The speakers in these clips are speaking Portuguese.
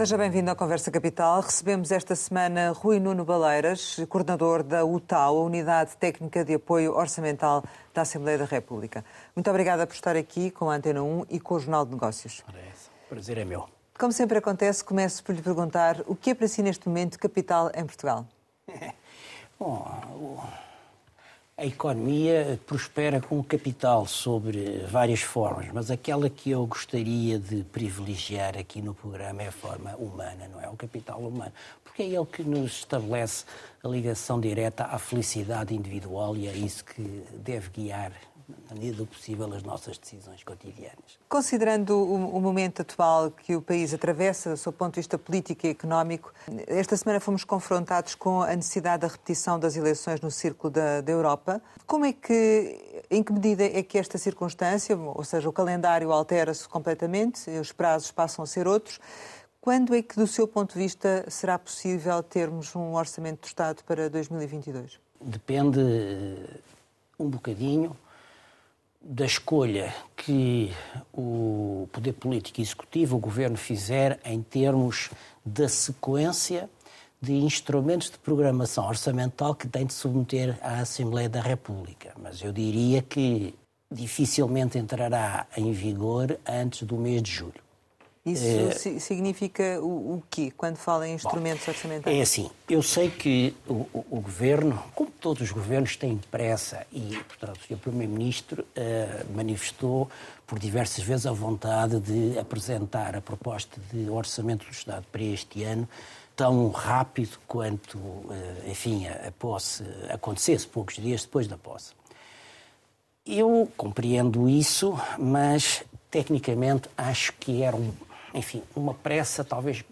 Seja bem-vindo à Conversa Capital. Recebemos esta semana Rui Nuno Baleiras, coordenador da UTAU, a Unidade Técnica de Apoio Orçamental da Assembleia da República. Muito obrigada por estar aqui com a Antena 1 e com o Jornal de Negócios. Prazer é meu. Como sempre acontece, começo por lhe perguntar o que é para si neste momento capital em Portugal? Bom, a economia prospera com o capital sobre várias formas, mas aquela que eu gostaria de privilegiar aqui no programa é a forma humana, não é? O capital humano. Porque é ele que nos estabelece a ligação direta à felicidade individual e é isso que deve guiar na medida do possível, as nossas decisões cotidianas. Considerando o, o, momento atual que o país atravessa, do seu ponto de vista político e económico, esta semana fomos confrontados com a necessidade da repetição das eleições no círculo da, da Europa. Como é que, em que medida é que esta circunstância, ou seja, o calendário altera-se completamente, os prazos passam a ser outros, quando é que, do seu ponto de vista, será possível termos um orçamento do Estado para 2022? Depende eh, um bocadinho da escolha que o poder político executivo, o governo, fizer em termos da sequência de instrumentos de programação orçamental que tem de submeter à Assembleia da República. Mas eu diria que dificilmente entrará em vigor antes do mês de julho. Isso é, significa o, o quê, quando fala em instrumentos bom, orçamentais? É assim, eu sei que o, o, o, Governo, como todos os governos, tem pressa e, portanto, o Primeiro-Ministro uh, manifestou por diversas vezes a vontade de apresentar a proposta de orçamento do Estado para este ano tão rápido quanto, uh, enfim, a, a posse acontecesse, poucos dias depois da posse. Eu compreendo isso, mas tecnicamente acho que era um enfim, uma pressa talvez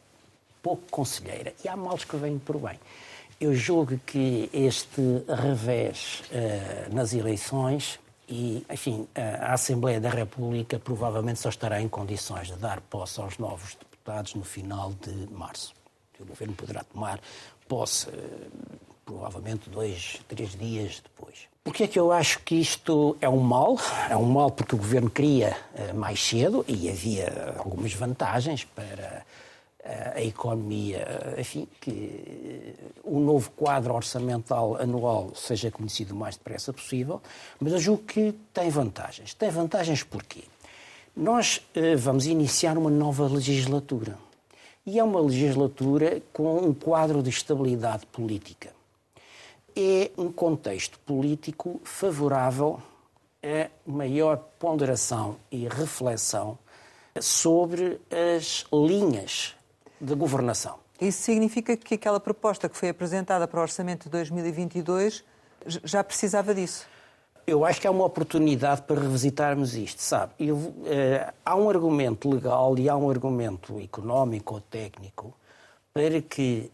pouco conselheira. E há males que vêm por bem. Eu julgo que este revés uh, nas eleições e, enfim, a Assembleia da República provavelmente só estará em condições de dar posse aos novos deputados no final de março. O governo poderá tomar posse, uh, provavelmente, dois, três dias depois. Porquê é que eu acho que isto é um mal? É um mal porque o governo queria uh, mais cedo e havia algumas vantagens para uh, a economia, uh, enfim, que o novo quadro orçamental anual seja conhecido o mais depressa possível, mas eu julgo que tem vantagens. Tem vantagens porquê? Nós vamos iniciar uma nova legislatura. E é uma legislatura com um quadro de estabilidade política é um contexto político favorável a maior ponderação e reflexão sobre as linhas de governação. Isso significa que aquela proposta que foi apresentada para o Orçamento de 2022 já precisava disso? Eu acho que é uma oportunidade para revisitarmos isto, sabe? Eu, eh, há um argumento legal e há um argumento económico ou técnico para que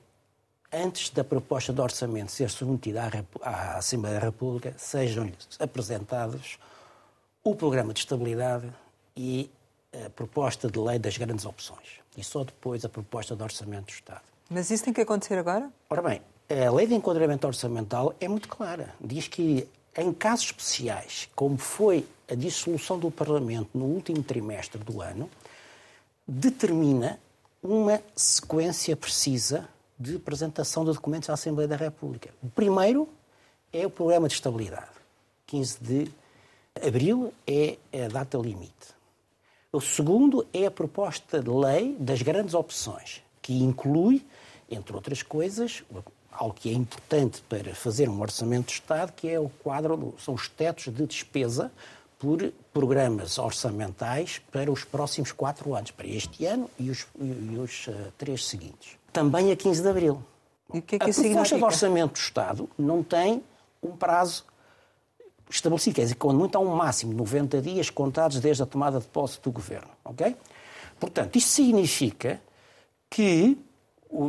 antes da proposta de orçamento ser submetida à, Assembleia da República, sejam-lhes apresentados o programa de estabilidade e a proposta de lei das grandes opções. E só depois a proposta de orçamento do Estado. Mas isso tem que acontecer agora? Ora bem, a lei de enquadramento orçamental é muito clara. Diz que em casos especiais, como foi a dissolução do Parlamento no último trimestre do ano, determina uma sequência precisa de apresentação de documentos à Assembleia da República. O primeiro é o Programa de Estabilidade. 15 de abril é a data limite. O segundo é a proposta de lei das grandes opções, que inclui, entre outras coisas, algo que é importante para fazer um orçamento de Estado, que é o quadro, são os tetos de despesa por programas orçamentais para os próximos quatro anos, para este ano e os, e os uh, três seguintes também a 15 de abril. E o que é que a proposta de orçamento do Estado não tem um prazo estabelecido, quer dizer, quando muito há um máximo de 90 dias contados desde a tomada de posse do governo, ok? Portanto, isto significa que,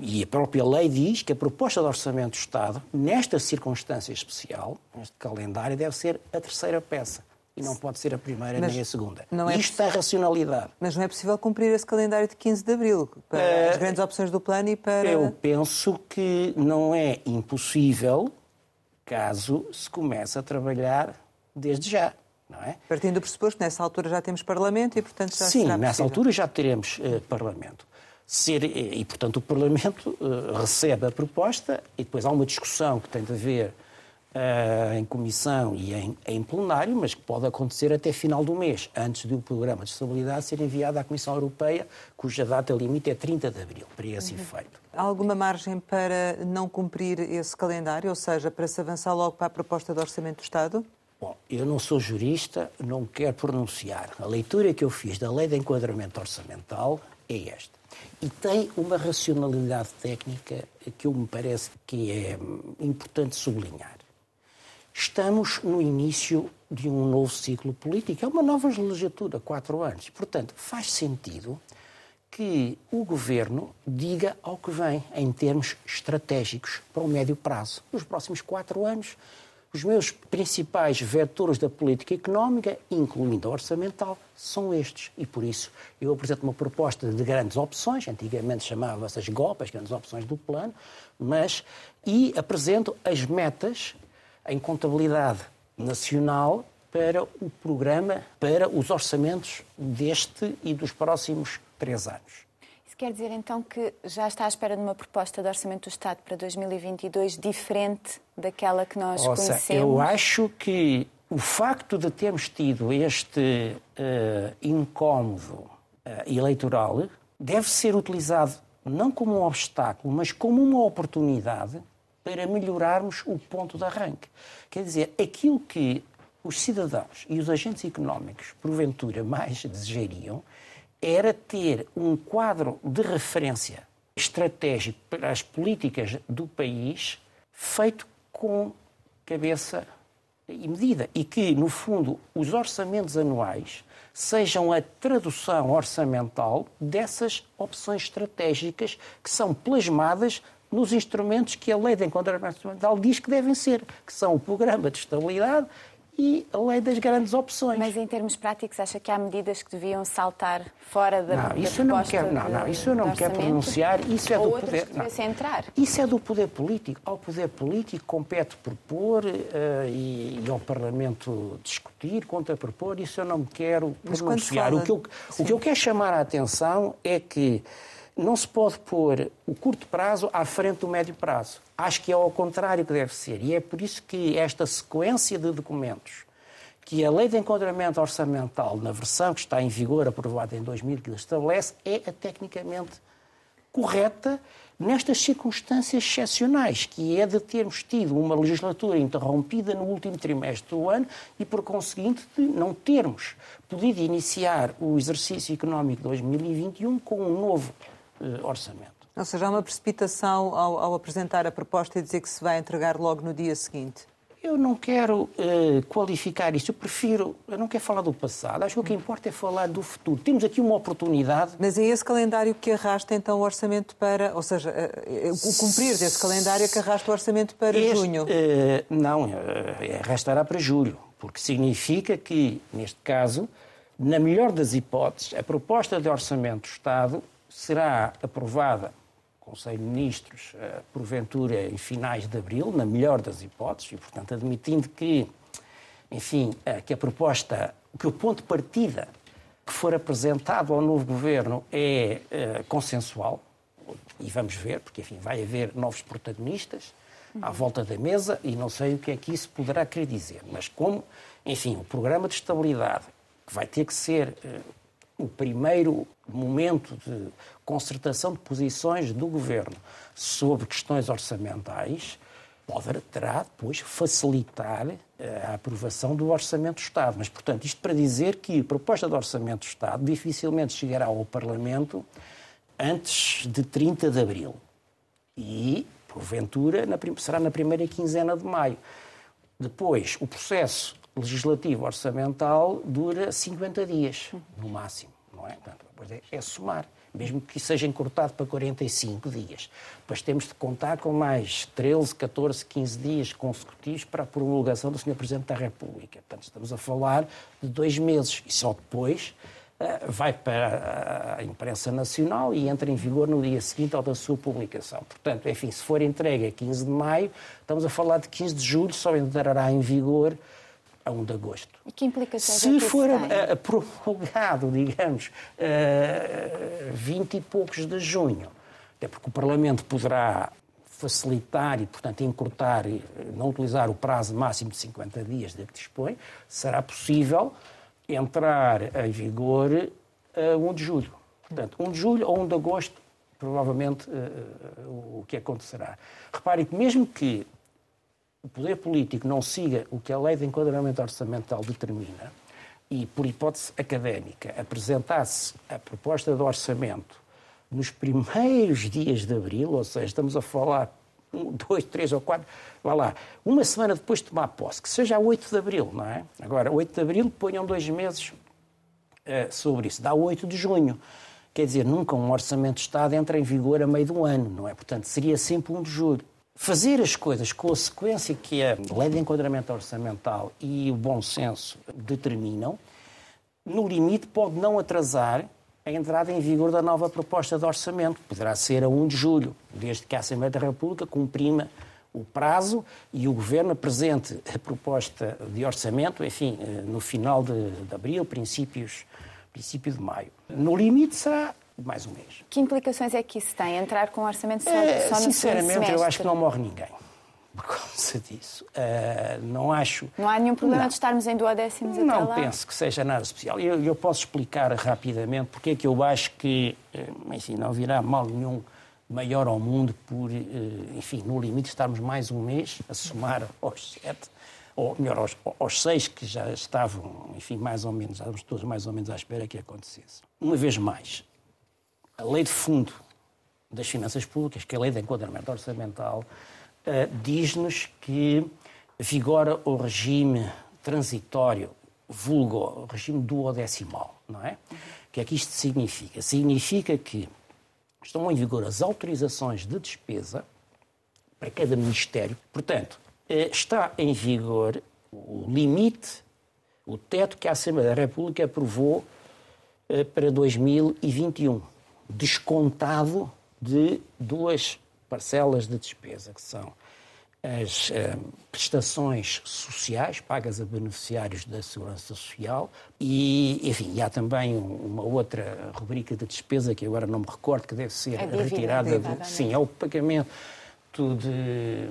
e a própria lei diz que a proposta de orçamento do Estado, nesta circunstância especial, neste calendário, deve ser a terceira peça e não pode ser a primeira mas nem a segunda. Não é Isto é racionalidade. Mas não é possível cumprir esse calendário de 15 de abril para uh, as grandes opções do plano e para. Eu penso que não é impossível caso se comece a trabalhar desde já. Não é? Partindo do pressuposto que nessa altura já temos Parlamento e, portanto, já Sim, será nessa possível. altura já teremos uh, Parlamento. ser. E, portanto, o Parlamento recebe a proposta e depois há uma discussão que tem de haver uh, em comissão e em, em, plenário, mas que pode acontecer até final do mês, antes do programa de estabilidade ser enviado à Comissão Europeia, cuja data limite é 30 de abril, para esse uhum. efeito. Há alguma margem para não cumprir esse calendário, ou seja, para se avançar logo para a proposta de Orçamento do Estado? Bom, eu não sou jurista, não quero pronunciar. A leitura que eu fiz da Lei de Enquadramento Orçamental é esta. E tem uma racionalidade técnica que eu me parece que é importante sublinhar. Estamos no início de um novo ciclo político, é uma nova legislatura, quatro anos. Portanto, faz sentido que o governo diga ao que vem em termos estratégicos para o médio prazo. Nos próximos quatro anos, os meus principais vetores da política económica, incluindo a orçamental, são estes. E por isso eu apresento uma proposta de grandes opções, antigamente chamava-se as GOP, as grandes opções do plano, mas e apresento as metas em contabilidade nacional para o programa, para os orçamentos deste e dos próximos três anos. Isso quer dizer então que já está à espera de uma proposta de orçamento do Estado para 2022 diferente daquela que nós Ouça, conhecemos? Eu acho que o facto de termos tido este uh, incómodo uh, eleitoral deve ser utilizado não como um obstáculo, mas como uma oportunidade para melhorarmos o ponto de arranque. Quer dizer, aquilo que os cidadãos e os agentes económicos, porventura, mais desejariam era ter um quadro de referência estratégico para as políticas do país feito com cabeça e medida. E que, no fundo, os orçamentos anuais sejam a tradução orçamental dessas opções estratégicas que são plasmadas nos instrumentos que a lei de enquadramento orçamental diz que devem ser, que são o programa de estabilidade e a lei das grandes opções. Mas em termos práticos, acha que há medidas que deviam saltar fora da, não, isso da eu não quero, não, não, isso eu não quero pronunciar. Isso é Ou do poder. Que não. entrar. Isso é do poder político. Ao poder político compete propor uh, e, e, ao Parlamento discutir, contrapropor. Isso eu não me quero pronunciar. Fala... O, que eu, o que eu quero chamar a atenção é que não se pode pôr o curto prazo à frente do médio prazo. Acho que é ao contrário que deve ser. E é por isso que esta sequência de documentos que a Lei de Enquadramento Orçamental, na versão que está em vigor, aprovada em 2015, estabelece, é a tecnicamente correta nestas circunstâncias excepcionais, que é de termos tido uma legislatura interrompida no último trimestre do ano e, por conseguinte, de não termos podido iniciar o exercício económico de 2021 com um novo orçamento. Ou seja, há uma precipitação ao, ao, apresentar a proposta e dizer que se vai entregar logo no dia seguinte? Eu não quero uh, qualificar isso, eu prefiro, eu não quero falar do passado, acho que o que importa é falar do futuro. Temos aqui uma oportunidade. Mas é esse calendário que arrasta então o orçamento para, ou seja, uh, o cumprir desse calendário é que arrasta o orçamento para este, junho? não, arrastará para julho, porque significa que, neste caso, na melhor das hipóteses, a proposta de orçamento do Estado será aprovada Conselho de Ministros, eh, porventura em finais de abril, na melhor das hipóteses, e, portanto, admitindo que, enfim, eh, que a proposta, que o ponto de partida que for apresentado ao novo governo é uh, consensual, e vamos ver, porque, enfim, vai haver novos protagonistas à volta da mesa e não sei o que é que isso poderá querer dizer, mas como, enfim, o programa de estabilidade, que vai ter que ser o primeiro momento de concertação de posições do governo sobre questões orçamentais poderá depois facilitar eh, a aprovação do Orçamento do Estado. Mas, portanto, isto para dizer que a proposta de Orçamento do Estado dificilmente chegará ao Parlamento antes de 30 de abril. E, porventura, será na primeira quinzena de maio. Depois, o processo legislativo orçamental dura 50 dias, no máximo. Não é? Portanto, é, é somar, mesmo que seja encurtado para 45 dias. Depois temos de contar com mais 13, 14, 15 dias consecutivos para a promulgação do Sr. Presidente da República. Portanto, estamos a falar de dois meses e só depois uh, vai para a imprensa nacional e entra em vigor no dia seguinte ao da sua publicação. Portanto, enfim, se for entregue a 15 de maio, estamos a falar de 15 de julho, só entrará em vigor a 1 de agosto. E que implicações Se é que for a, prorrogado, digamos, a 20 e poucos de junho, até porque o Parlamento poderá facilitar e, portanto, encurtar, não utilizar o prazo máximo de 50 dias de que dispõe, será possível entrar em vigor a 1 de julho. Portanto, 1 de julho ou 1 de agosto, provavelmente, o que acontecerá. Reparem que mesmo que o poder político não siga o que a lei de enquadramento orçamental determina e, por hipótese académica, apresentasse a proposta de orçamento nos primeiros dias de abril, ou seja, estamos a falar um, dois, três ou quatro, vá lá, uma semana depois de tomar posse, que seja a 8 de abril, não é? Agora, 8 de abril, ponham dois meses uh, sobre isso, dá 8 de junho. Quer dizer, nunca um orçamento de Estado entra em vigor a meio do ano, não é? Portanto, seria sempre 1 de julho fazer as coisas com a sequência que a lei de enquadramento orçamental e o bom senso determinam, no limite pode não atrasar a entrada em vigor da nova proposta de orçamento. Poderá ser a 1 de julho, desde que a Assembleia da República cumprima o prazo e o Governo apresente a proposta de orçamento, enfim, eh, no final de, de abril, princípios, princípio de maio. No limite será mais um mês. Que implicações é que isso tem? Entrar com um orçamento só, é, só no Sinceramente, eu acho que não morre ninguém por causa disso. Uh, não acho. Não há nenhum problema não. de estarmos em duodécimos não até lá? Não penso que seja nada especial. Eu, eu posso explicar rapidamente porque é que eu acho que, eh, enfim, não virá mal nenhum maior ao mundo por, eh, enfim, no limite estarmos mais um mês a somar aos sete, ou melhor, aos, aos seis que já estavam, enfim, mais ou menos, estávamos todos mais ou menos à espera que acontecesse. Uma vez mais, a lei de fundo das finanças públicas, que é a lei de enquadramento orçamental, uh, diz-nos que vigora o regime transitório, vulgo, o regime duodecimal, não é? O que é que isto significa? Significa que estão em vigor as autorizações de despesa para cada ministério. Portanto, eh, está em vigor o limite, o teto que a Assembleia da República aprovou eh, para 2021 descontado de duas parcelas de despesa, que são as eh, prestações sociais pagas a beneficiários da Segurança Social e, enfim, há também uma outra rubrica de despesa que agora não me recordo, que deve ser é retirada. De, sim, é o pagamento de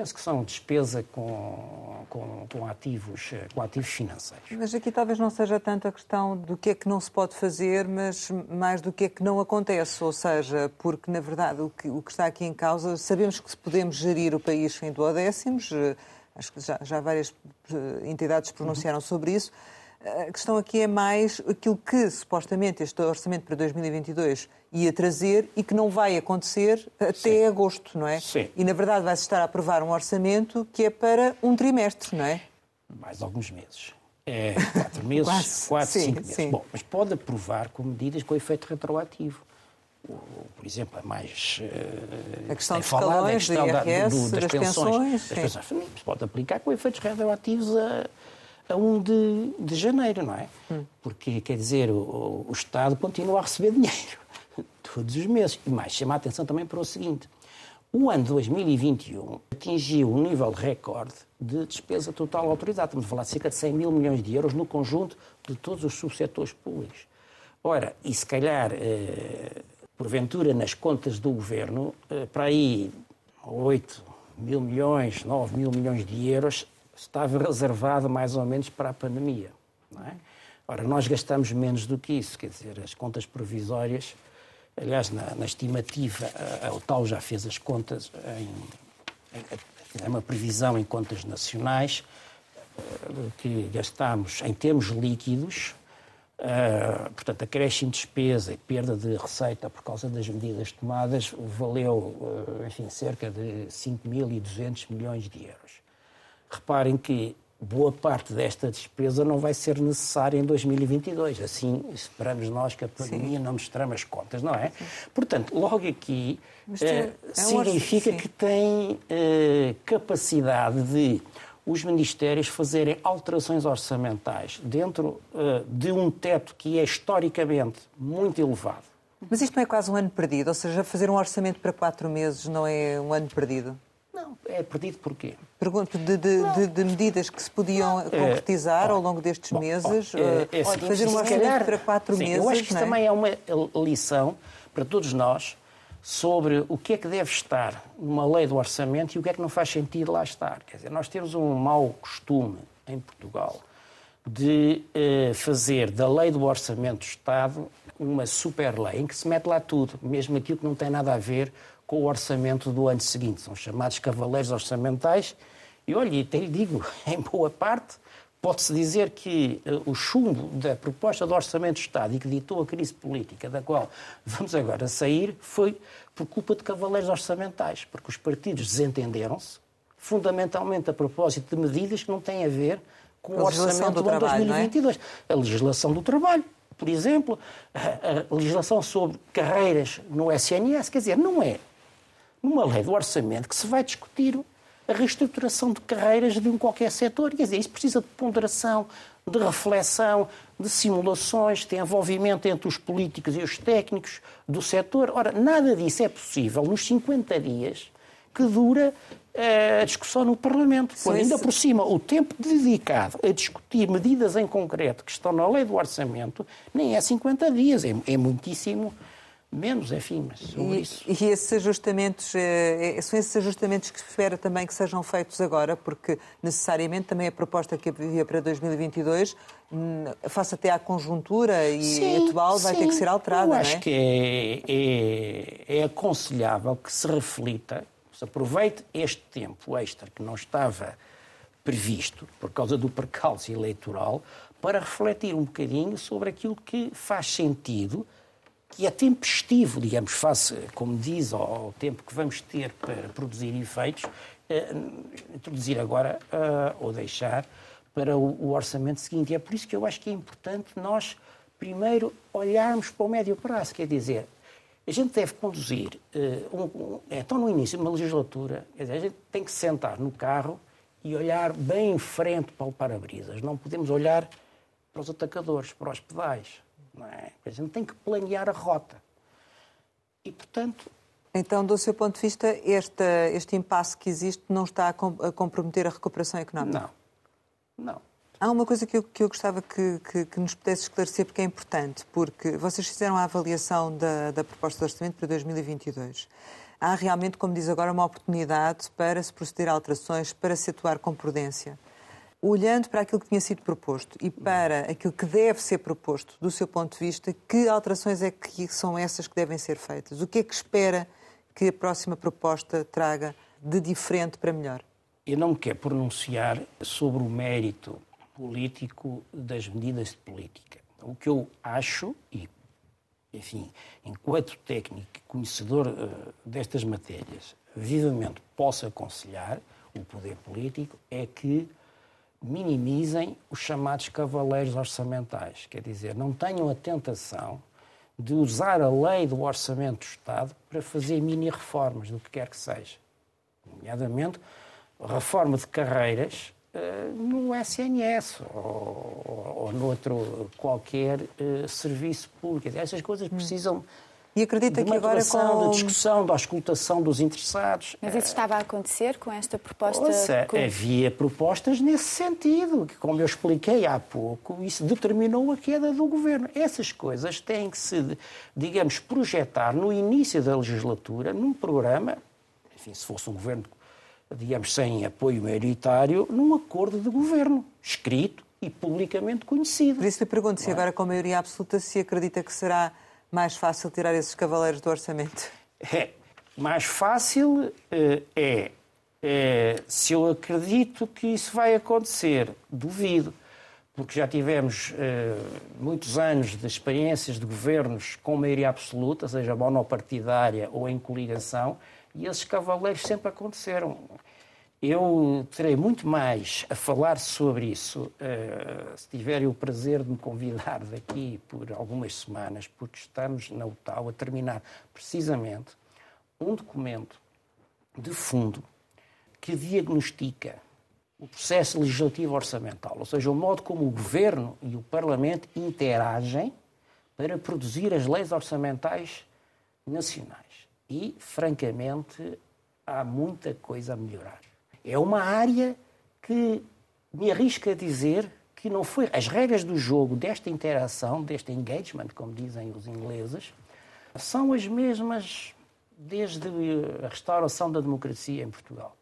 penso que são despesa com, com, com, ativos, com ativos financeiros. Mas aqui talvez não seja tanto a questão do que é que não se pode fazer, mas mais do que é que não acontece. Ou seja, porque, na verdade, o que, o que está aqui em causa, sabemos que podemos gerir o país em duodécimos, eh, acho que já, já várias eh, entidades pronunciaram uhum. sobre isso, a questão aqui é mais aquilo que supostamente este orçamento para 2022 ia trazer e que não vai acontecer até Sim. agosto, não é? Sim. E na verdade vai-se estar a aprovar um orçamento que é para um trimestre, não é? Mais alguns meses. É, quatro meses, Quase. quatro, sim, cinco meses. Sim. Bom, mas pode aprovar com medidas com efeito retroativo. Por exemplo, a mais. A questão dos falado, a questão IRS, da, do, das, das, pensões. pensões das pensões. Pode aplicar com efeitos retroativos a a 1 de, de janeiro, não é? Hum. Porque, quer dizer, o, o, Estado continua a receber dinheiro todos os meses. E mais, chama a atenção também para o seguinte: o ano 2021 atingiu um nível recorde de despesa total autorizada. Estamos a falar de cerca de 100 mil milhões de euros no conjunto de todos os subsetores públicos. Ora, e se calhar, eh, porventura, nas contas do governo, eh, para aí 8 mil milhões, 9 mil milhões de euros estava reservado mais ou menos para a pandemia. Não é? Ora, nós gastamos menos do que isso, quer dizer, as contas provisórias, aliás, na, na estimativa, a, tal já fez as contas em, é uma previsão em contas nacionais eh, que gastamos em termos líquidos, uh, portanto, acréscimo de despesa e perda de receita por causa das medidas tomadas, valeu, uh, enfim, cerca de 5.200 milhões de euros. Reparem que boa parte desta despesa não vai ser necessária em 2022. Assim, esperamos nós que a pandemia Sim. não nos trama as contas, não é? Sim. Portanto, logo aqui eh, é significa que tem eh, capacidade de os ministérios fazerem alterações orçamentais dentro uh, de um teto que é historicamente muito elevado. Mas isto não é quase um ano perdido? Ou seja, fazer um orçamento para quatro meses não é um ano perdido? Não, é perdido porquê? Pergunto de, de, de, de medidas que se podiam é, concretizar ao longo destes bom, meses, é, é, assim, fazer um orçamento para quatro sim, meses. Eu acho que isso é? também é uma lição para todos nós sobre o que é que deve estar numa lei do orçamento e o que é que não faz sentido lá estar. Quer dizer, nós temos um mau costume em Portugal de eh, fazer da lei do orçamento do Estado uma super lei em que se mete lá tudo, mesmo aquilo que não tem nada a ver com o orçamento do ano seguinte. São chamados cavaleiros orçamentais. E olha, até lhe digo, em boa parte, pode-se dizer que uh, o chumbo da proposta do Orçamento do Estado e que ditou a crise política da qual vamos agora sair foi por culpa de cavaleiros orçamentais, porque os partidos desentenderam-se, fundamentalmente a propósito de medidas que não têm a ver com o orçamento do, do ano 2022. É? A legislação do trabalho, por exemplo, a, a legislação sobre carreiras no SNS, quer dizer, não é numa lei do orçamento que se vai discutir a reestruturação de carreiras de um qualquer setor. Quer dizer, isso precisa de ponderação, de reflexão, de simulações, de envolvimento entre os políticos e os técnicos do setor. Ora, nada disso é possível nos 50 dias que dura eh, a discussão no Parlamento. Por ainda por cima, o tempo dedicado a discutir medidas em concreto que estão na lei do orçamento nem é 50 dias, é, é muitíssimo menos, enfim, mas sobre e, isso. E esses ajustamentos, eh, são esses ajustamentos que se espera também que sejam feitos agora, porque necessariamente também a proposta que havia para 2022, hum, face até à conjuntura e sim, atual, vai sim. ter que ser alterada, Eu acho é? que é, é, é aconselhável que se reflita, se aproveite este tempo extra que não estava previsto por causa do percalço eleitoral, para refletir um bocadinho sobre aquilo que faz sentido que é tempestivo, digamos, face, como diz, ao tempo que vamos ter para produzir efeitos, eh, introduzir agora eh, ou deixar para o, orçamento seguinte. E é por isso que eu acho que é importante nós, primeiro, olharmos para o médio prazo, quer dizer, a gente deve conduzir, eh, um, um, então no início de uma legislatura, dizer, a gente tem que sentar no carro e olhar bem em frente para o para-brisas. Não podemos olhar para os atacadores, para os pedais. Não é? A gente tem que planear a rota. E, portanto. Então, do seu ponto de vista, este, este impasse que existe não está a, comprometer a recuperação económica? Não. Não. Há uma coisa que eu, que eu gostava que, que, que, nos pudesse esclarecer, porque é importante, porque vocês fizeram a avaliação da, da proposta de orçamento para 2022. Há realmente, como diz agora, uma oportunidade para se proceder a alterações, para se atuar com prudência olhando para aquilo que tinha sido proposto e para aquilo que deve ser proposto, do seu ponto de vista, que alterações é que são essas que devem ser feitas? O que é que espera que a próxima proposta traga de diferente para melhor? Eu não quero pronunciar sobre o mérito político das medidas de política. O que eu acho, e, enfim, enquanto técnico e conhecedor uh, destas matérias, vivamente posso aconselhar o poder político, é que minimizem os chamados cavaleiros orçamentais. Quer dizer, não tenham a tentação de usar a lei do Orçamento do Estado para fazer mini-reformas do que quer que seja. Nomeadamente, reforma de carreiras uh, no SNS ou, ou, ou noutro qualquer uh, serviço público. Essas coisas precisam e acredita que agora com... da discussão, da auscultação dos interessados. Mas isso estava a acontecer com esta proposta? Ouça, com... havia propostas nesse sentido, que como eu expliquei há pouco, isso determinou a queda do governo. Essas coisas têm que se, digamos, projetar no início da legislatura, num programa, enfim, se fosse um governo, digamos, sem apoio maioritário, num acordo de governo, escrito e publicamente conhecido. Por isso lhe pergunto se é? agora com a maioria absoluta se acredita que será mais fácil tirar esses cavaleiros do orçamento? É, mais fácil é, é, é, se eu acredito que isso vai acontecer. Duvido, porque já tivemos é, muitos anos de experiências de governos com maioria absoluta, seja monopartidária ou em coligação, e esses cavaleiros sempre aconteceram. Eu terei muito mais a falar sobre isso uh, se tiverem o prazer de me convidar daqui por algumas semanas, porque estamos na UTAU a terminar precisamente um documento de fundo que diagnostica o processo legislativo orçamental, ou seja, o modo como o Governo e o Parlamento interagem para produzir as leis orçamentais nacionais. E, francamente, há muita coisa a melhorar. É uma área que me arrisca a dizer que não foi. As regras do jogo, desta interação, deste engagement, como dizem os ingleses, são as mesmas desde a restauração da democracia em Portugal.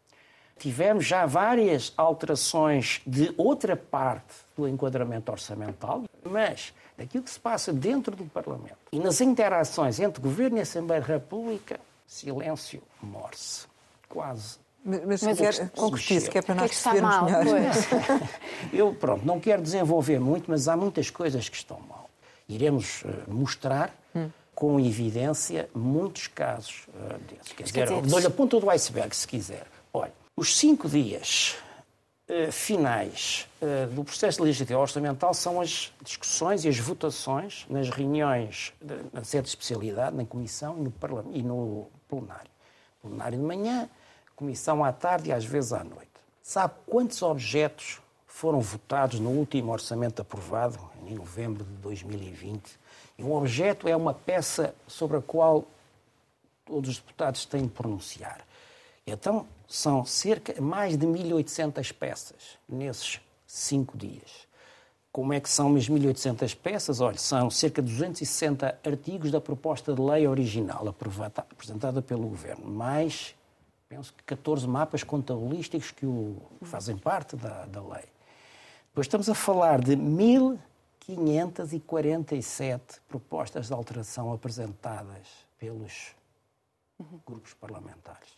Tivemos já várias alterações de outra parte do enquadramento orçamental, mas daquilo que se passa dentro do Parlamento e nas interações entre Governo e Assembleia da República, silêncio morse. Quase mas, mas quer concretize, que é para nós que é que percebermos melhor. Eu, pronto, não quero desenvolver muito, mas há muitas coisas que estão mal. Iremos uh, mostrar hum. com evidência muitos casos uh, desses. Quer dizer, dou-lhe a ponta do iceberg, se quiser. Olha, os cinco dias uh, finais do processo legislativo orçamental são as discussões e as votações nas reuniões de, na sede de especialidade, na Comissão e no, e no plenário. Plenário de manhã, comissão à tarde e às vezes à noite. Sabe quantos objetos foram votados no último orçamento aprovado, em novembro de 2020? E um objeto é uma peça sobre a qual todos os deputados têm de pronunciar. Então, são cerca mais de 1.800 peças nesses cinco dias. Como é que são as 1.800 peças? Olha, são cerca de 260 artigos da proposta de lei original apresentada pelo Governo, mais penso que 14 mapas contabilísticos que o, fazem parte da, da lei. Depois estamos a falar de 1.547 propostas de alteração apresentadas pelos grupos parlamentares.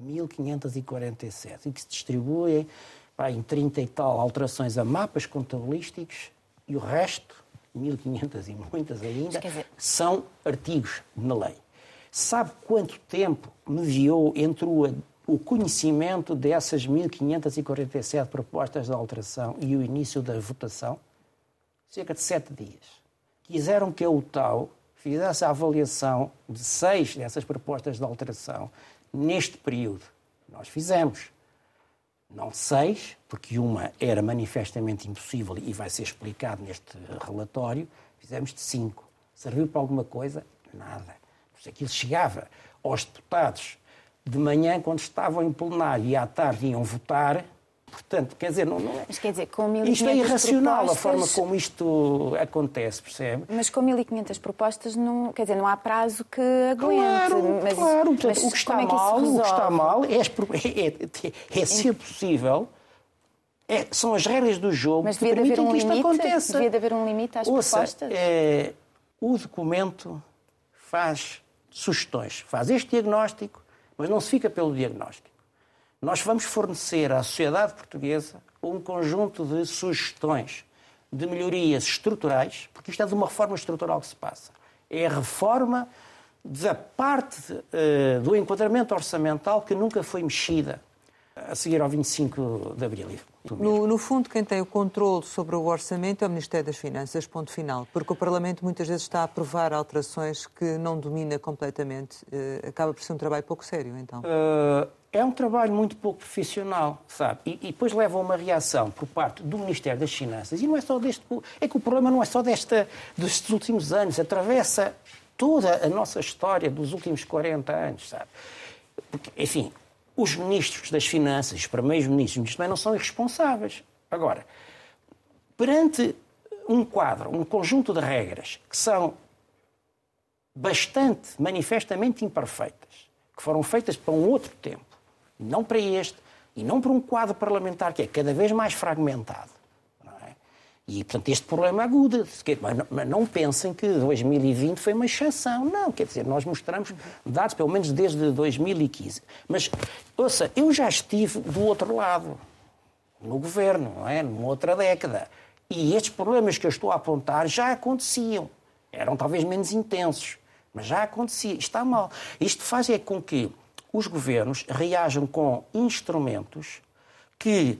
1.547 e que se distribuem pá, em 30 e tal alterações a mapas contabilísticos e o resto, 1.500 e muitas ainda, dizer... são artigos na lei. Sabe quanto tempo mediou entre o, o conhecimento dessas 1.547 propostas de alteração e o início da votação? Cerca de sete dias. Quiseram que a UTAU fizesse a avaliação de seis dessas propostas de alteração neste período. Nós fizemos. Não seis, porque uma era manifestamente impossível e vai ser explicado neste relatório. Fizemos de cinco. Serviu para alguma coisa? Nada. Aquilo chegava aos deputados de manhã, quando estavam em plenário, e à tarde iam votar. Portanto, quer dizer, não, não é. Mas quer dizer, com Isto é irracional propostas... a forma como isto acontece, percebe? Mas com 1.500 propostas, não, quer dizer, não há prazo que aguente. Claro, mas, claro. Portanto, mas o, que está é mal, o que está mal é, é, é, é ser possível. É, são as regras do jogo mas que permitem um que isto limite, aconteça. Devia de haver um limite às Ouça, propostas? É, o documento faz sugestões, faz este diagnóstico, mas não se fica pelo diagnóstico. Nós vamos fornecer à sociedade portuguesa um conjunto de sugestões de melhorias estruturais, porque isto é de uma reforma estrutural que se passa. É a reforma da parte uh, do enquadramento orçamental que nunca foi mexida a seguir ao 25 de Abril. No, no, fundo, quem tem o controle sobre o orçamento é o Ministério das Finanças, ponto final, porque o Parlamento muitas vezes está a aprovar alterações que não domina completamente. Uh, acaba por ser um trabalho pouco sério, então. Uh, é um trabalho muito pouco profissional, sabe? E, e, depois leva a uma reação por parte do Ministério das Finanças. E não é só deste. É que o problema não é só desta, destes últimos anos, atravessa toda a nossa história dos últimos 40 anos, sabe? Porque, enfim, os ministros das Finanças, os primeiros ministros também não são irresponsáveis. Agora, perante um quadro, um conjunto de regras que são bastante, manifestamente imperfeitas, que foram feitas para um outro tempo, não para este, e não para um quadro parlamentar que é cada vez mais fragmentado, e, portanto, este problema aguda. Mas não pensem que 2020 foi uma exceção. Não, quer dizer, nós mostramos dados, pelo menos desde 2015. Mas, ouça, eu já estive do outro lado, no governo, não é? numa outra década. E estes problemas que eu estou a apontar já aconteciam. Eram talvez menos intensos, mas já acontecia. Está mal. Isto faz é com que os governos reajam com instrumentos que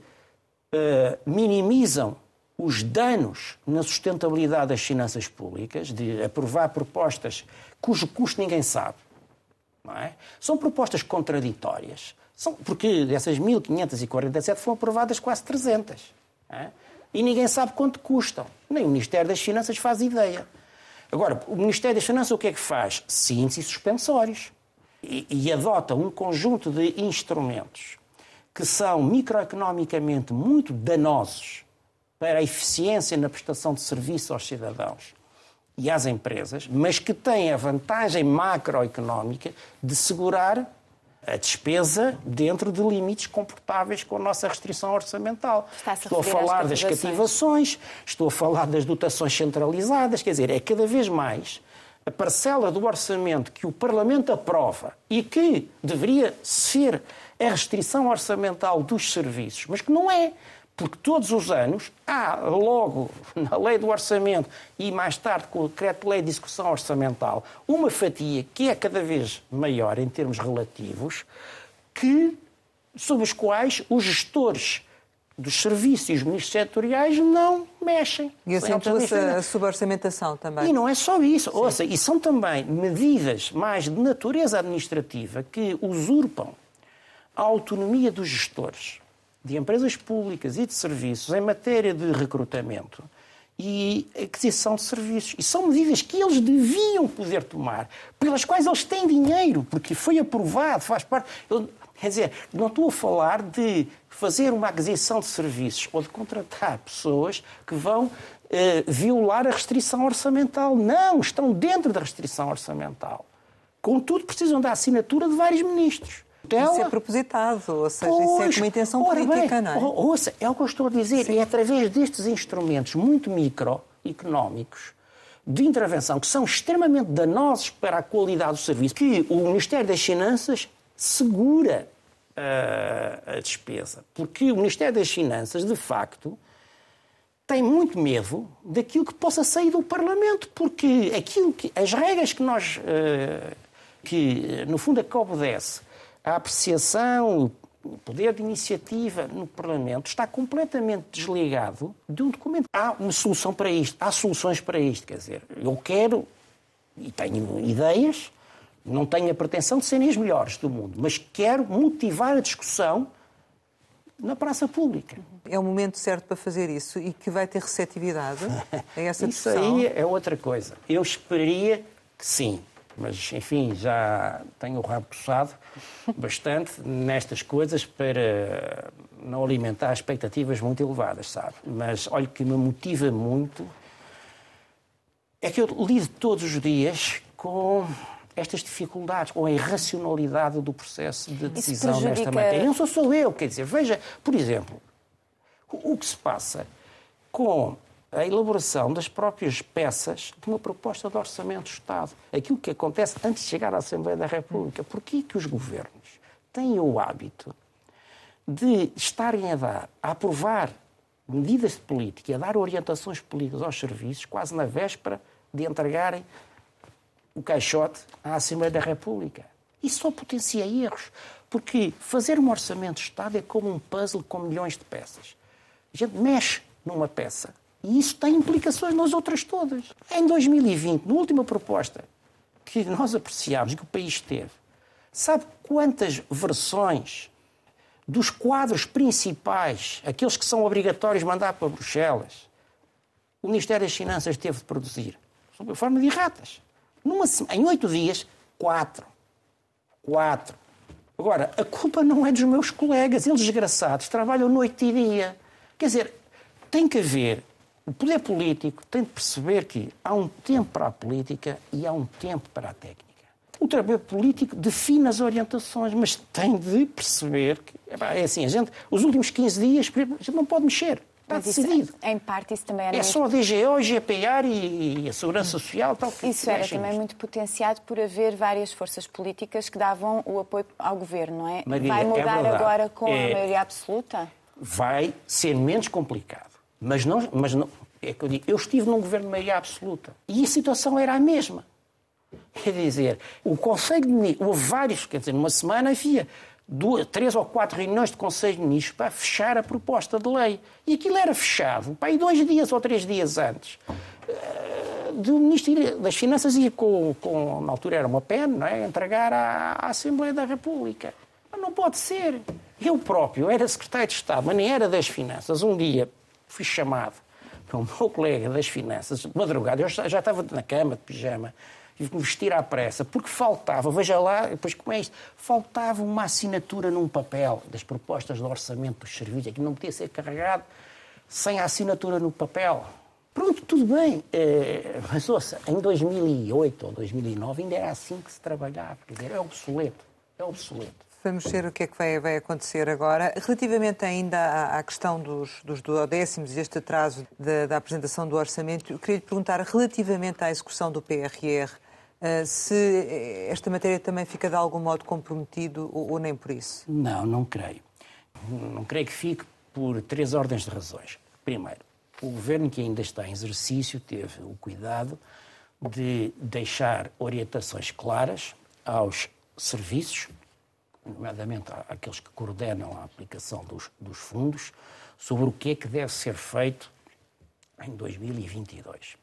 uh, minimizam os danos na sustentabilidade das finanças públicas, de aprovar propostas cujo custo ninguém sabe, é? são propostas contraditórias. São, porque dessas 1.547 foram aprovadas quase 300. É? E ninguém sabe quanto custam. Nem o Ministério das Finanças faz ideia. Agora, o Ministério das Finanças o que é que faz? Síntese suspensórios. e, e adota um conjunto de instrumentos que são microeconomicamente muito danosos para a eficiência na prestação de serviço aos cidadãos e às empresas, mas que têm a vantagem macroeconómica de segurar a despesa dentro de limites comportáveis com a nossa restrição orçamental. A estou a falar das cativações, estou a falar das dotações centralizadas, quer dizer, é cada vez mais a parcela do orçamento que o Parlamento aprova e que deveria ser a restrição orçamental dos serviços, mas que não é. Porque todos os anos há, logo na lei do orçamento e mais tarde com o decreto-lei de execução orçamental, uma fatia que é cada vez maior em termos relativos, que, sobre os quais os gestores dos serviços e os ministros setoriais não mexem. E acentua-se a suborçamentação também. E não é só isso. Sim. Ouça, e são também medidas mais de natureza administrativa que usurpam a autonomia dos gestores de empresas públicas e de serviços em matéria de recrutamento e aquisição de serviços. E são medidas que eles deviam poder tomar, pelas quais eles têm dinheiro, porque foi aprovado, faz parte. Eu, quer dizer, não estou a falar de fazer uma aquisição de serviços ou de contratar pessoas que vão eh, violar a restrição orçamental. Não, estão dentro da restrição orçamental. Contudo, precisam da assinatura de vários ministros. Dela... Isso é propositado, ou seja, pois, isso é com uma intenção política, bem, não é? Ouça, é o que eu estou a dizer. Sim. É através destes instrumentos muito microeconómicos de intervenção que são extremamente danosos para a qualidade do serviço que o Ministério das Finanças segura a despesa. Porque o Ministério das Finanças, de facto, tem muito medo daquilo que possa sair do Parlamento, porque aquilo que, as regras que nós, eh, que no fundo a que obedece a apreciação, o poder de iniciativa no Parlamento está completamente desligado de um documento. Há uma solução para isto, há soluções para isto, quer dizer, eu quero e tenho ideias não tenho a pretensão de serem as melhores do mundo, mas quero motivar a discussão na praça pública. É o momento certo para fazer isso e que vai ter receptividade a essa discussão? Isso aí é outra coisa. Eu esperaria que sim, mas enfim, já tenho o rabo puxado bastante nestas coisas para não alimentar expectativas muito elevadas, sabe? Mas olha que me motiva muito é que eu lido todos os dias com estas dificuldades ou a irracionalidade do processo de decisão prejudica... nesta matéria. Não sou só eu, quer dizer, veja, por exemplo, o que se passa com a elaboração das próprias peças de uma proposta de orçamento do Estado. Aquilo que acontece antes de chegar à Assembleia da República. Porquê que os governos têm o hábito de estarem a dar, a aprovar medidas de política e a dar orientações políticas aos serviços quase na véspera de entregarem o caixote à Assembleia da República. Isso só potencia erros, porque fazer um orçamento de Estado é como um puzzle com milhões de peças. A gente mexe numa peça e isso tem implicações nas outras todas. Em 2020, na última proposta que nós apreciámos que o país teve, sabe quantas versões dos quadros principais, aqueles que são obrigatórios mandar para Bruxelas, o Ministério das Finanças teve de produzir? Sob a forma de erratas. Numa, em oito dias, quatro. Quatro. Agora, a culpa não é dos meus colegas. Eles, desgraçados, trabalham noite e dia. Quer dizer, tem que haver. O poder político tem de perceber que há um tempo para a política e há um tempo para a técnica. O trabalho político define as orientações, mas tem de perceber que é assim, a gente, os últimos 15 dias, a gente não pode mexer. Está Mas decidido. Isso, em parte isso também era. É muito... só a DGO, GPR e a Segurança Social tal que Isso era também muito potenciado por haver várias forças políticas que davam o apoio ao governo, não é? Maria, vai mudar é agora com é... a maioria absoluta? Vai ser menos complicado. Mas não, mas não. É que eu digo, eu estive num governo de maioria absoluta e a situação era a mesma. Quer dizer, o Conselho de Ministros, houve vários, quer dizer, numa semana havia duas, três ou quatro reuniões de Conselho de Ministros para fechar a proposta de lei. E aquilo era fechado, para aí dois dias ou três dias antes. Eh, do Ministro das Finanças ia com, com, na altura era uma PEN, não é? entregar à, à Assembleia da República. Mas não pode ser. Eu próprio era secretário de Estado, mas nem era das Finanças. Um dia fui chamado pelo meu colega das Finanças, de madrugada, eu já estava na cama, de pijama, tive que me vestir à pressa, porque faltava, veja lá, depois como é isto, faltava uma assinatura num papel das propostas de orçamento dos serviços, que não podia ser carregado sem a assinatura no papel. Pronto, tudo bem. É, mas ouça, em 2008 ou 2009 ainda era assim que se trabalhava. Quer dizer, é obsoleto. É obsoleto. Vamos ver o que é que vai, vai acontecer agora. Relativamente ainda à, à questão dos, dos duodécimos e este atraso da, da apresentação do orçamento, eu queria lhe perguntar relativamente à execução do PRR, uh, se esta matéria também fica de algum modo comprometido ou, ou nem por isso? Não, não creio. Não creio que fique por três ordens de razões. Primeiro, o governo que ainda está em exercício teve o cuidado de deixar orientações claras aos serviços, nomeadamente àqueles que coordenam a aplicação dos, dos fundos, sobre o que é que deve ser feito em 2022.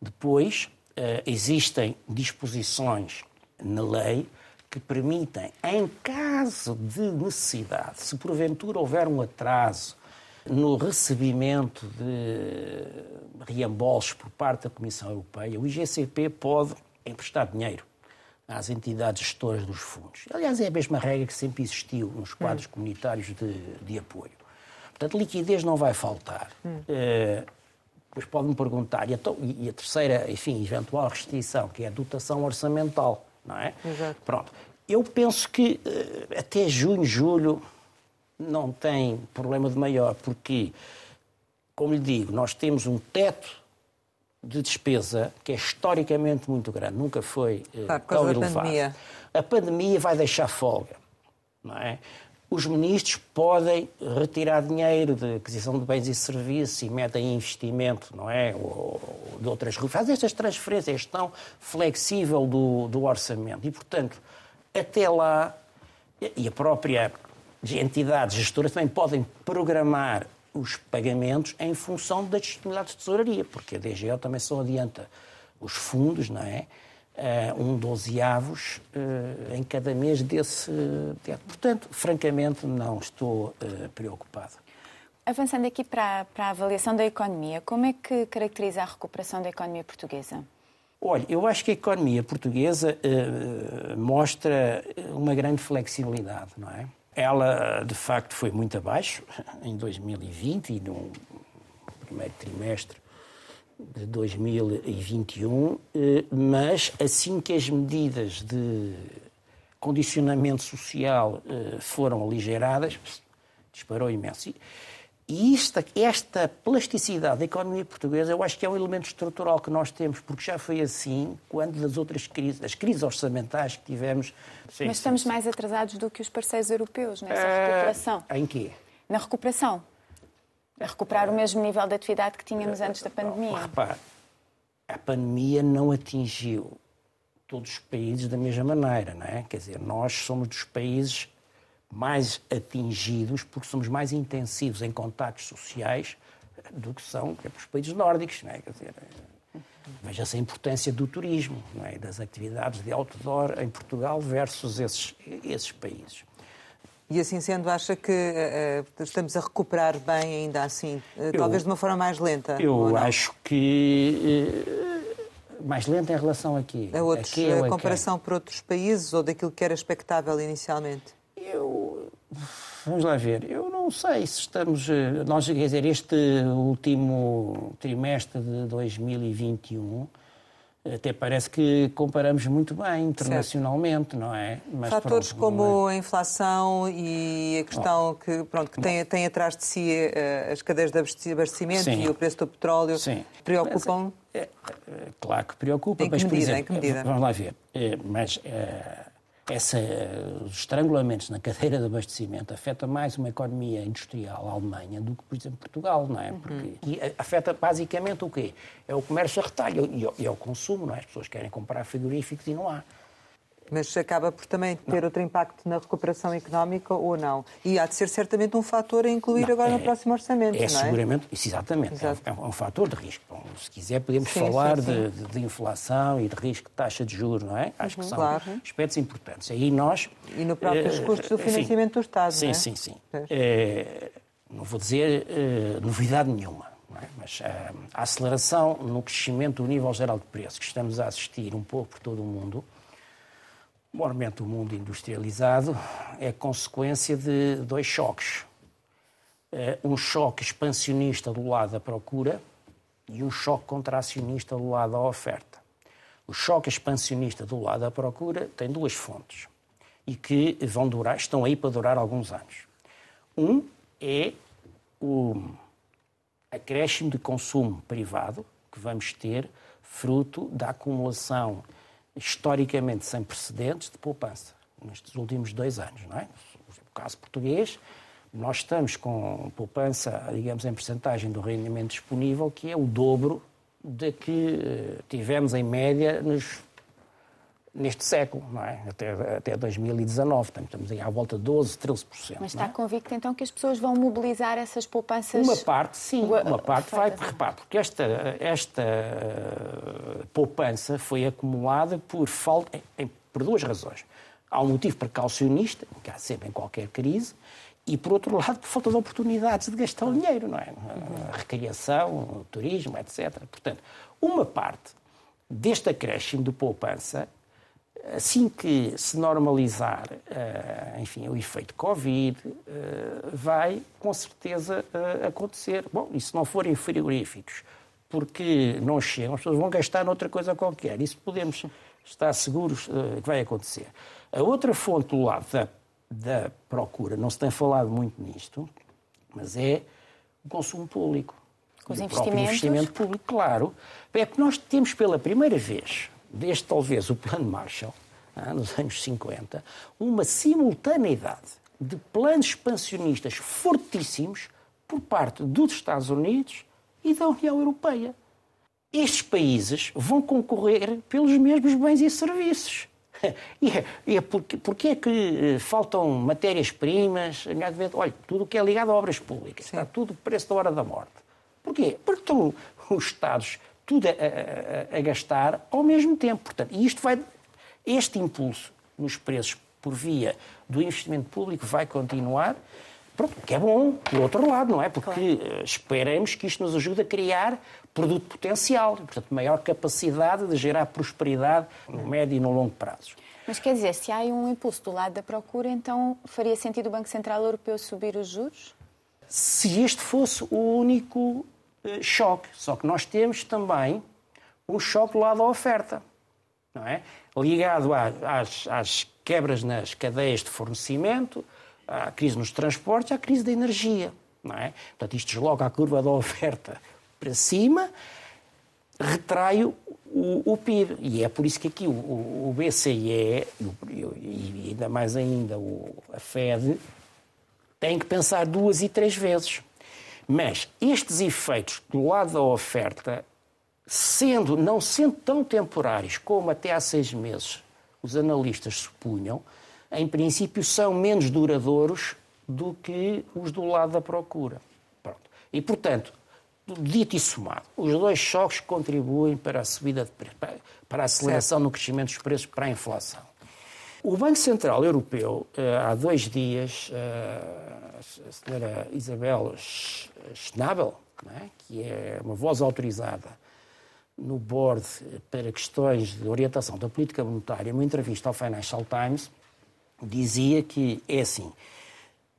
Depois, eh, existem disposições na lei que permitem, em caso de necessidade, se porventura houver um atraso no recebimento de reembolsos por parte da Comissão Europeia, o IGCP pode emprestar dinheiro às entidades gestoras dos fundos. Aliás, é a mesma regra que sempre existiu nos quadros hum. comunitários de, de, apoio. Portanto, liquidez não vai faltar. Hum. Uh, depois pode-me perguntar, e a, e a, terceira, enfim, eventual restrição, que é a dotação orçamental não é? Exato. Pronto. Eu penso que uh, até junho, julho não tem problema de maior, porque, como lhe digo, nós temos um teto de despesa que é historicamente muito grande, nunca foi uh, claro, tão elevado. Pandemia. A pandemia vai deixar folga, não é? Os ministros podem retirar dinheiro de aquisição de bens e serviços e metem em investimento, não é? Ou, de outras Fazem estas transferências, a gestão flexível do, do orçamento. E, portanto, até lá, e a própria entidade gestora também podem programar os pagamentos em função das disponibilidades de tesouraria, porque a DGO também só adianta os fundos, não é? uh, um dozeavos uh, em cada mês desse teto. Portanto, francamente, não estou uh, preocupado. Avançando aqui para, para a avaliação da economia, como é que caracteriza a recuperação da economia portuguesa? Olha, eu acho que a economia portuguesa mostra uma grande flexibilidade, não é? Ela, de facto, foi muito abaixo em 2020 e no primeiro trimestre de 2021, eh, mas assim que as medidas de condicionamento social eh, foram aligeradas, disparou imenso. E esta, esta plasticidade da economia portuguesa, eu acho que é um elemento estrutural que nós temos, porque já foi assim quando das outras crises, das crises orçamentais que tivemos. Sim, Mas estamos sim, mais atrasados do que os parceiros europeus nessa uh, recuperação. Em quê? Na recuperação a recuperar o mesmo nível de atividade que tínhamos antes da pandemia. Repare, a pandemia não atingiu todos os países da mesma maneira, não é? Quer dizer, nós somos dos países mais atingidos porque somos mais intensivos em contactos sociais do que são é, os países nórdicos, não é? Quer dizer, veja-se a importância do turismo, é? das atividades de outdoor em Portugal versus esses, esses países. E assim sendo, acha que uh, estamos a recuperar bem ainda assim? Uh, talvez de uma forma mais lenta? Eu acho que uh, mais lenta em relação aqui. A, outros, aqui a comparação por outros países ou daquilo que era expectável inicialmente? Eu... Vamos lá ver. Eu não sei se estamos... Nós, quer dizer, este último trimestre de 2021 até parece que comparamos muito bem internacionalmente, certo. não é? Mas Fatores pronto, como é? a inflação e a questão que, pronto, que tem, tem atrás de si uh, as cadeias de abastecimento Sim. e o preço do petróleo Sim. preocupam? Mas, é, é, claro que preocupa, em que mas, medida, exemplo, em que medida? vamos lá ver, é, mas eh, essa, os estrangulamentos na cadeira de abastecimento afeta mais uma economia industrial alemã do que, por exemplo, Portugal, não é? Porque, uhum. E afeta basicamente o quê? É o comércio a retalho e, é o consumo, não é? As pessoas querem comprar frigoríficos e não há. Mas acaba por também ter não. outro impacto na recuperação económica ou não? E há de ser certamente um fator a incluir não, agora é, no próximo orçamento, é, é? seguramente, isso exatamente, é, é, um fator de risco. Bom, se quiser podemos sim, falar sim, sim. De, de, inflação e de risco de taxa de juros, não é? Acho uhum, que são claro. aspectos importantes. Aí nós... E no próprios uh, custos do financiamento do Estado, sim, não é? Sim, sim, sim. Uh, não vou dizer uh, novidade nenhuma. É? Mas uh, a aceleração no crescimento do nível geral de preços que estamos a assistir um pouco por todo o mundo, mormente o mundo industrializado, é consequência de dois choques. Uh, um choque expansionista do lado da procura e um choque contracionista do lado da oferta. O choque expansionista do lado da procura tem duas fontes e que vão durar, estão aí para durar alguns anos. Um é o acréscimo de consumo privado que vamos ter fruto da acumulação historicamente sem precedentes de poupança nestes últimos dois anos, não é? No caso português, nós estamos com poupança, digamos, em percentagem do rendimento disponível, que é o dobro da que eh, tivemos em média nos neste século, não é? até, até 2019. estamos aí à volta de 12, 13%. Mas está é? convicto então que as pessoas vão mobilizar essas poupanças? Uma parte, sim. Uma parte vai, repare, porque esta, esta poupança foi acumulada por falta, em, por duas razões. Há um motivo precaucionista, que há sempre em qualquer crise, e, por outro lado, por falta de oportunidades de gastar o dinheiro, não é? A recriação, turismo, etc. Portanto, uma parte deste acréscimo de poupança assim que se normalizar, uh, enfim, o efeito Covid, uh, vai com certeza uh, acontecer. Bom, e se não forem frigoríficos, porque não chegam, as pessoas vão gastar noutra coisa qualquer. Isso podemos estar seguros que vai acontecer. A outra fonte do lado da, da procura, não se tem falado muito nisto, mas é o consumo público. Com os investimentos? investimento público, claro. É que nós temos pela primeira vez desde talvez o Plano Marshall, ah, nos anos 50, uma simultaneidade de planos expansionistas fortíssimos por parte dos Estados Unidos e da União Europeia. Estes países vão concorrer pelos mesmos bens e serviços. E é, e é porque, porque, é que eh, faltam matérias-primas, olha, tudo o que é ligado a obras públicas, Sim. está tudo preço da hora da morte. Porquê? Porque estão os Estados tudo a, a, a, gastar ao mesmo tempo. Portanto, e isto vai, este impulso nos preços por via do investimento público vai continuar, pronto, que é bom, do outro lado, não é? Porque claro. Eh, esperemos que isto nos ajude a criar produto potencial, portanto, maior capacidade de gerar prosperidade no médio e no longo prazo. Mas quer dizer, se há um impulso do lado da procura, então faria sentido o Banco Central Europeu subir os juros? Se este fosse o único choque. Só que nós temos também um choque do lado da oferta, não é? ligado às, às quebras nas cadeias de fornecimento, à crise nos transportes, à crise da energia. Não é? Portanto, isto desloca a curva da oferta para cima, retrai o, o, PIB. E é por isso que aqui o, o BCE, e ainda mais ainda o, a Fed, tem que pensar duas e três vezes. Mas estes efeitos do lado da oferta, sendo, não sendo tão temporários como até há seis meses os analistas supunham, em princípio são menos duradouros do que os do lado da procura. Pronto. E, portanto, dito e somado, os dois choques contribuem para a subida de preços, para a aceleração certo. no crescimento dos preços para a inflação. O Banco Central Europeu, eh, há dois dias, eh, a senhora Isabel Schnabel, é? que é uma voz autorizada no board para questões de orientação da política monetária, numa entrevista ao Financial Times, dizia que é assim: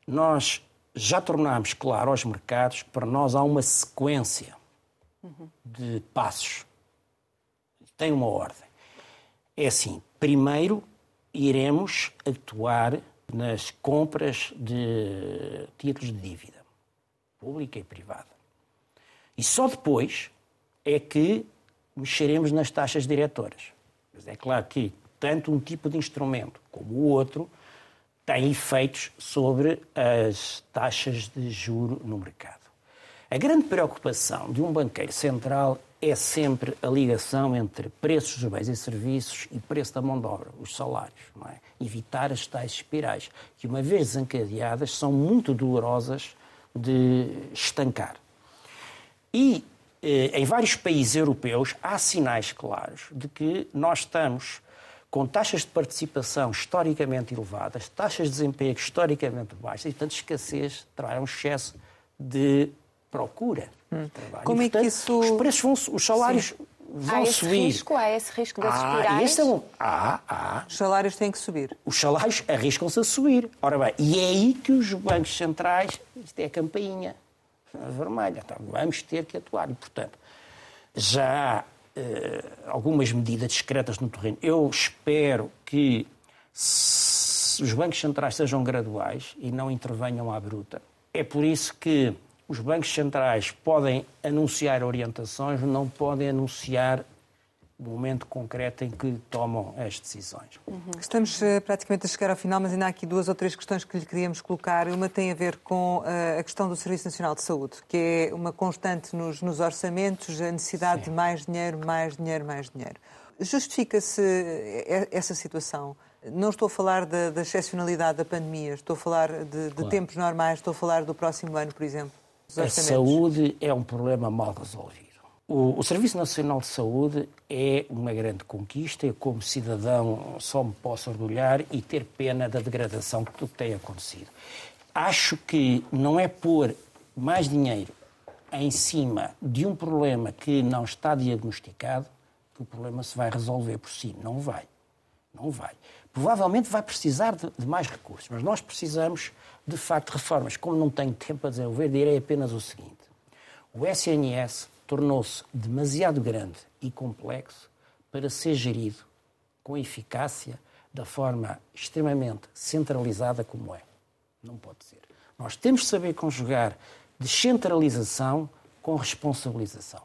nós já tornámos claro aos mercados que para nós há uma sequência de passos. Tem uma ordem. É assim: primeiro iremos atuar nas compras de títulos de dívida, pública e privada. E só depois é que mexeremos nas taxas diretoras. Mas é claro que tanto um tipo de instrumento como o outro têm efeitos sobre as taxas de juro no mercado. A grande preocupação de um banqueiro central é sempre a ligação entre preços dos bens e serviços e preço da mão de obra, os salários. É? Evitar as tais espirais, que uma vez desencadeadas são muito dolorosas de estancar. E eh, em vários países europeus há sinais claros de que nós estamos com taxas de participação historicamente elevadas, taxas de desemprego historicamente baixas e, portanto, escassez, terá um excesso de procura hum. trabalho. Como e, portanto, é que isso... Os preços vão, os salários Sim. Vão há esse subir. Risco, há esse risco das ah, espirais? é um... ah, ah. Os salários têm que subir. Os salários arriscam-se a subir. Ora bem, e é aí que os bancos centrais, isto é a campainha vermelha, então vamos ter que atuar. E, portanto, já há eh, algumas medidas discretas no terreno. Eu espero que os bancos centrais sejam graduais e não intervenham à bruta. É por isso que os bancos centrais podem anunciar orientações, não podem anunciar o momento concreto em que tomam as decisões. Uhum. Estamos uh, praticamente a chegar ao final, mas ainda há aqui duas ou três questões que lhe queríamos colocar. Uma tem a ver com uh, a questão do Serviço Nacional de Saúde, que é uma constante nos, nos orçamentos, a necessidade Sim. de mais dinheiro, mais dinheiro, mais dinheiro. Justifica-se eh, essa situação? Não estou a falar da, da excepcionalidade da pandemia, estou a falar de, de claro. tempos normais, estou a falar do próximo ano, por exemplo. A saúde é um problema mal resolvido. O, o, Serviço Nacional de Saúde é uma grande conquista. Eu, como cidadão, só me posso orgulhar e ter pena da degradação que tudo tem acontecido. Acho que não é pôr mais dinheiro em cima de um problema que não está diagnosticado que o problema se vai resolver por si. Não vai. Não vai. Provavelmente vai precisar de, de mais recursos, mas nós precisamos, de facto, de reformas. Como não tenho tempo a desenvolver, direi apenas o seguinte: o SNS tornou-se demasiado grande e complexo para ser gerido com eficácia da forma extremamente centralizada como é. Não pode ser. Nós temos de saber conjugar descentralização com responsabilização.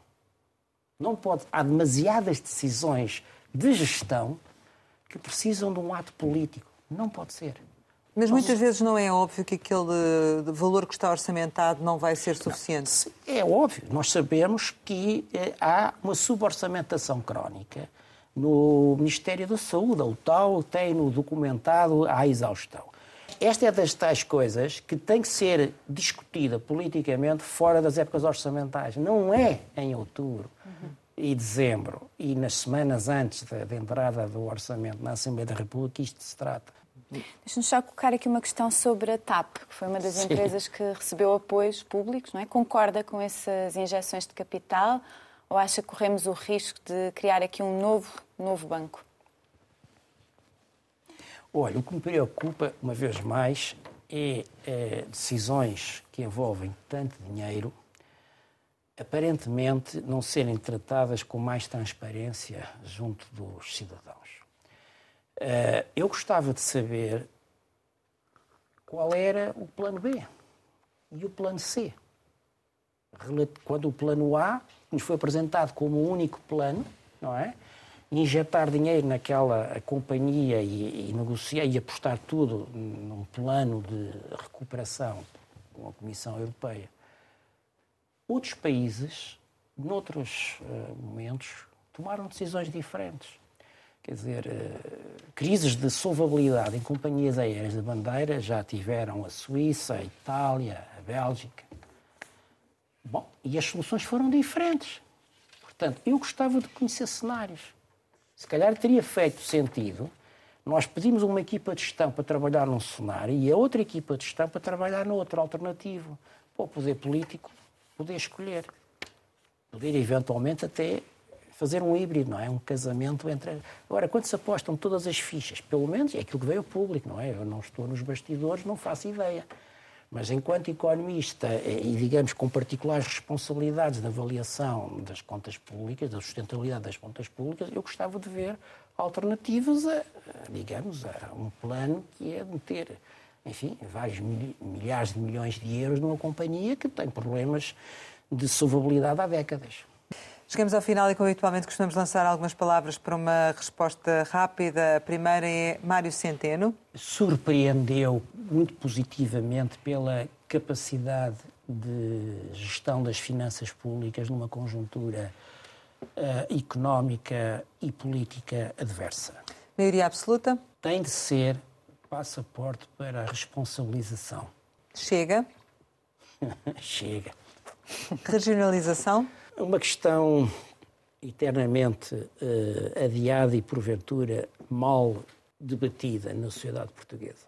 Não pode. Há demasiadas decisões de gestão que precisam de um ato político. Não pode ser. Mas muitas vezes não é óbvio que aquele valor que está orçamentado não vai ser suficiente. Não, é óbvio. Nós sabemos que eh, há uma suborçamentação crónica no Ministério da Saúde. O tal tem-no documentado à exaustão. Esta é das tais coisas que tem que ser discutida politicamente fora das épocas orçamentais. Não é em outubro. Uhum e dezembro e nas semanas antes da, da, entrada do orçamento na Assembleia da República, isto se trata. Deixa-nos só colocar aqui uma questão sobre a TAP, que foi uma das Sim. empresas que recebeu apoios públicos, não é? Concorda com essas injeções de capital ou acha que corremos o risco de criar aqui um novo, novo banco? Olha, o que me preocupa, uma vez mais, é, é decisões que envolvem tanto dinheiro aparentemente não serem tratadas com mais transparência junto dos cidadãos. Eh, eu gostava de saber qual era o plano B e o plano C. Quando o plano A nos foi apresentado como o único plano, não é? Injetar dinheiro naquela companhia e, e negociar e apostar tudo num plano de recuperação com a Comissão Europeia Outros países, noutros uh, momentos, tomaram decisões diferentes. Quer dizer, uh, crises de solvabilidade em companhias aéreas de bandeira já tiveram a Suíça, a Itália, a Bélgica. Bom, e as soluções foram diferentes. Portanto, eu gostava de conhecer cenários. Se calhar teria feito sentido nós pedimos uma equipa de gestão para trabalhar num cenário e a outra equipa de gestão para trabalhar no outro alternativo. Para o poder político poder escolher. Poder eventualmente até fazer um híbrido, não é? Um casamento entre. Agora, quando se apostam todas as fichas, pelo menos é aquilo que veio ao público, não é? Eu não estou nos bastidores, não faço ideia. Mas enquanto economista eh, e, digamos, com particulares responsabilidades de avaliação das contas públicas, da sustentabilidade das contas públicas, eu gostava de ver alternativas a, digamos, a um plano que é meter enfim, vários milhares de milhões de euros numa companhia que tem problemas de solvabilidade há décadas. Chegamos ao final e, como habitualmente, costumamos lançar algumas palavras para uma resposta rápida. A primeira é Mário Centeno. Surpreendeu muito positivamente pela capacidade de gestão das finanças públicas numa conjuntura uh, económica e política adversa. Maioria absoluta? Tem de ser passaporte para a responsabilização. Chega? Chega. Regionalização? Uma questão eternamente uh, adiada e, porventura, mal debatida na sociedade portuguesa.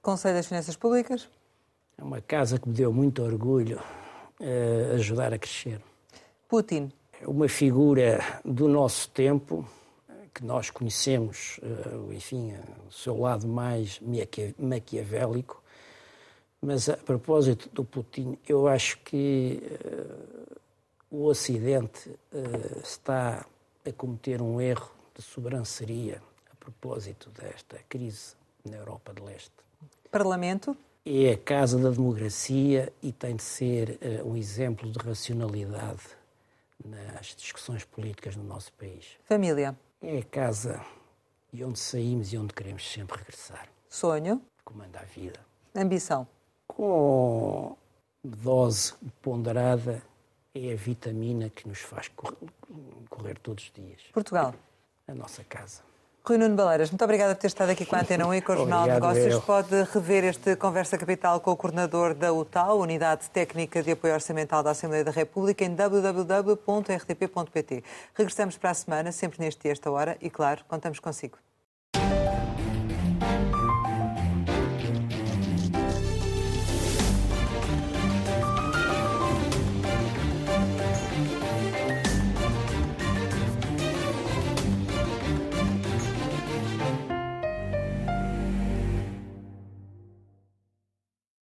Conselho das Finanças Públicas? É uma casa que me deu muito orgulho uh, ajudar a crescer. Putin. É uma figura do nosso tempo que nós conhecemos, uh, enfim, o seu lado mais maquiavélico. Mas a propósito do Putin, eu acho que uh, o Ocidente está a cometer um erro de sobranceria a propósito desta crise na Europa de Leste. Parlamento? É a casa da democracia e tem de ser um exemplo de racionalidade nas discussões políticas no nosso país. Família? É a casa de onde saímos e onde queremos sempre regressar. Sonho? Comanda a vida. Ambição? Com dose ponderada, é a vitamina que nos faz correr todos os dias. Portugal? A nossa casa. Rui Nuno Baleiras, muito obrigada por ter estado aqui com a Antena 1 e com o Jornal de Negócios. Eu. Pode rever este Conversa Capital com o coordenador da UTAL, Unidade Técnica de Apoio Orçamental da Assembleia da República, em www.rtp.pt. Regressamos para a semana, sempre neste e esta hora, e claro, contamos consigo.